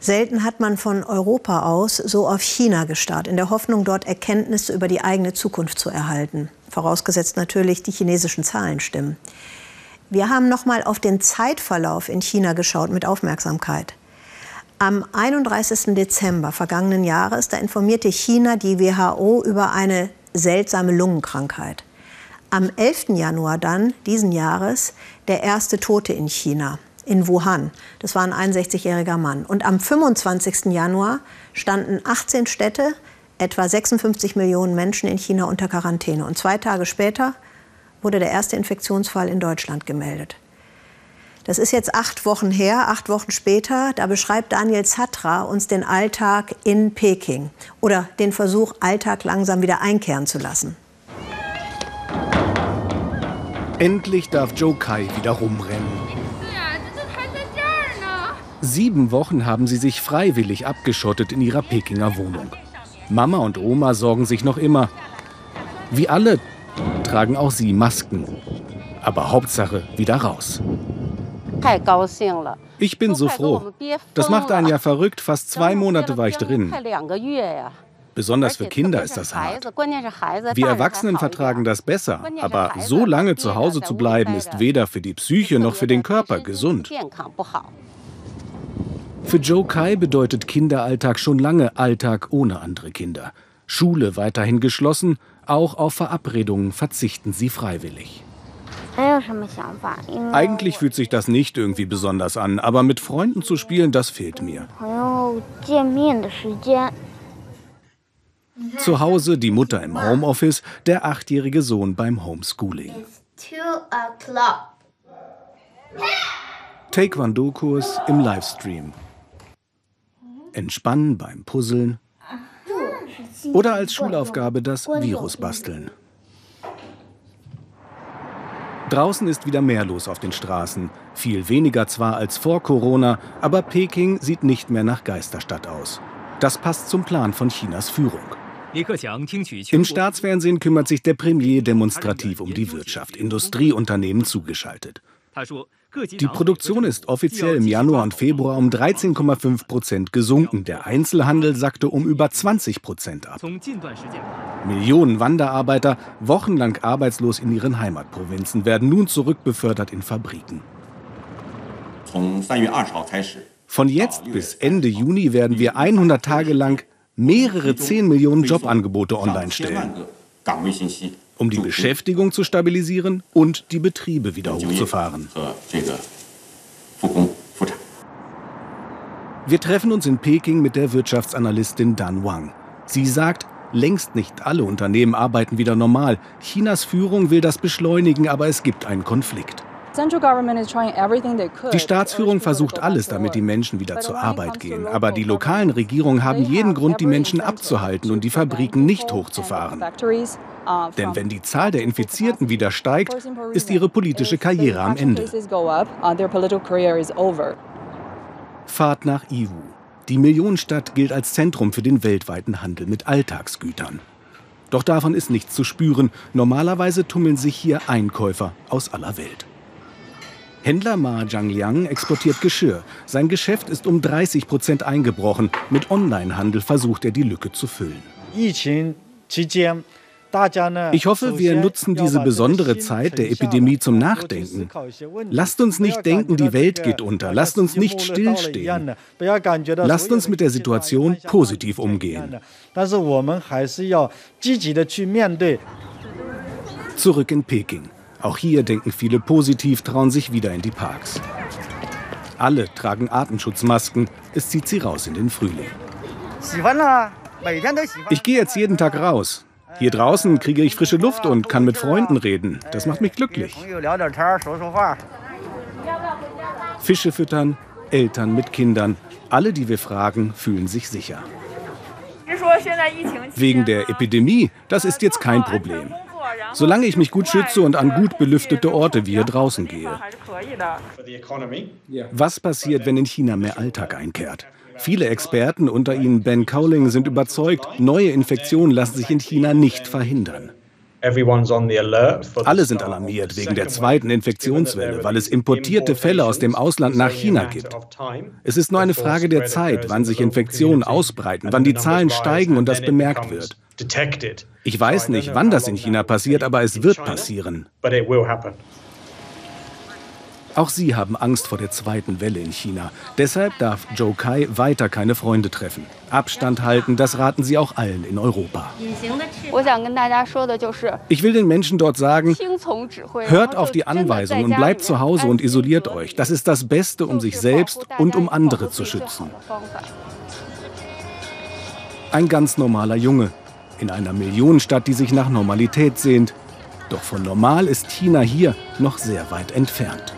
Selten hat man von Europa aus so auf China gestarrt, in der Hoffnung, dort Erkenntnisse über die eigene Zukunft zu erhalten. Vorausgesetzt natürlich, die chinesischen Zahlen stimmen. Wir haben noch mal auf den Zeitverlauf in China geschaut mit Aufmerksamkeit. Am 31. Dezember vergangenen Jahres, da informierte China die WHO über eine seltsame Lungenkrankheit. Am 11. Januar dann diesen Jahres der erste Tote in China in Wuhan. Das war ein 61-jähriger Mann. Und am 25. Januar standen 18 Städte, etwa 56 Millionen Menschen in China unter Quarantäne. Und zwei Tage später wurde der erste Infektionsfall in Deutschland gemeldet. Das ist jetzt acht Wochen her, acht Wochen später. Da beschreibt Daniel Zatra uns den Alltag in Peking oder den Versuch, Alltag langsam wieder einkehren zu lassen. Endlich darf Joe Kai wieder rumrennen. Sieben Wochen haben sie sich freiwillig abgeschottet in ihrer Pekinger Wohnung. Mama und Oma sorgen sich noch immer. Wie alle tragen auch sie Masken. Aber Hauptsache wieder raus. Ich bin so froh. Das macht einen ja verrückt. Fast zwei Monate war ich drin. Besonders für Kinder ist das hart. Wir Erwachsenen vertragen das besser, aber so lange zu Hause zu bleiben, ist weder für die Psyche noch für den Körper gesund. Für Joe Kai bedeutet Kinderalltag schon lange Alltag ohne andere Kinder. Schule weiterhin geschlossen, auch auf Verabredungen verzichten sie freiwillig. Eigentlich fühlt sich das nicht irgendwie besonders an, aber mit Freunden zu spielen, das fehlt mir. Zu Hause die Mutter im Homeoffice, der achtjährige Sohn beim Homeschooling. Taekwondo-Kurs im Livestream entspannen beim Puzzeln oder als Schulaufgabe das Virus basteln. Draußen ist wieder mehr los auf den Straßen. Viel weniger zwar als vor Corona, aber Peking sieht nicht mehr nach Geisterstadt aus. Das passt zum Plan von Chinas Führung. Im Staatsfernsehen kümmert sich der Premier demonstrativ um die Wirtschaft, Industrieunternehmen zugeschaltet. Die Produktion ist offiziell im Januar und Februar um 13,5 Prozent gesunken. Der Einzelhandel sackte um über 20 Prozent ab. Millionen Wanderarbeiter, wochenlang arbeitslos in ihren Heimatprovinzen, werden nun zurückbefördert in Fabriken. Von jetzt bis Ende Juni werden wir 100 Tage lang mehrere 10 Millionen Jobangebote online stellen um die Beschäftigung zu stabilisieren und die Betriebe wieder hochzufahren. Wir treffen uns in Peking mit der Wirtschaftsanalystin Dan Wang. Sie sagt, längst nicht alle Unternehmen arbeiten wieder normal. Chinas Führung will das beschleunigen, aber es gibt einen Konflikt. Die Staatsführung versucht alles, damit die Menschen wieder zur Arbeit gehen. Aber die lokalen Regierungen haben jeden Grund, die Menschen abzuhalten und die Fabriken nicht hochzufahren. Denn wenn die Zahl der Infizierten wieder steigt, ist ihre politische Karriere am Ende. Fahrt nach Iwu. Die Millionenstadt gilt als Zentrum für den weltweiten Handel mit Alltagsgütern. Doch davon ist nichts zu spüren. Normalerweise tummeln sich hier Einkäufer aus aller Welt. Händler Ma Zhangliang exportiert Geschirr. Sein Geschäft ist um 30 Prozent eingebrochen. Mit Onlinehandel versucht er die Lücke zu füllen. Ich hoffe, wir nutzen diese besondere Zeit der Epidemie zum Nachdenken. Lasst uns nicht denken, die Welt geht unter. Lasst uns nicht stillstehen. Lasst uns mit der Situation positiv umgehen. Zurück in Peking. Auch hier denken viele positiv, trauen sich wieder in die Parks. Alle tragen Atemschutzmasken. Es zieht sie raus in den Frühling. Ich gehe jetzt jeden Tag raus. Hier draußen kriege ich frische Luft und kann mit Freunden reden. Das macht mich glücklich. Fische füttern, Eltern mit Kindern. Alle, die wir fragen, fühlen sich sicher. Wegen der Epidemie, das ist jetzt kein Problem. Solange ich mich gut schütze und an gut belüftete Orte wie hier draußen gehe. Was passiert, wenn in China mehr Alltag einkehrt? Viele Experten, unter ihnen Ben Cowling, sind überzeugt, neue Infektionen lassen sich in China nicht verhindern. Alle sind alarmiert wegen der zweiten Infektionswelle, weil es importierte Fälle aus dem Ausland nach China gibt. Es ist nur eine Frage der Zeit, wann sich Infektionen ausbreiten, wann die Zahlen steigen und das bemerkt wird. Ich weiß nicht, wann das in China passiert, aber es wird passieren. Auch sie haben Angst vor der zweiten Welle in China. Deshalb darf Zhou Kai weiter keine Freunde treffen. Abstand halten, das raten sie auch allen in Europa. Ich will den Menschen dort sagen, hört auf die Anweisungen, bleibt zu Hause und isoliert euch. Das ist das Beste, um sich selbst und um andere zu schützen. Ein ganz normaler Junge in einer Millionenstadt, die sich nach Normalität sehnt. Doch von normal ist China hier noch sehr weit entfernt.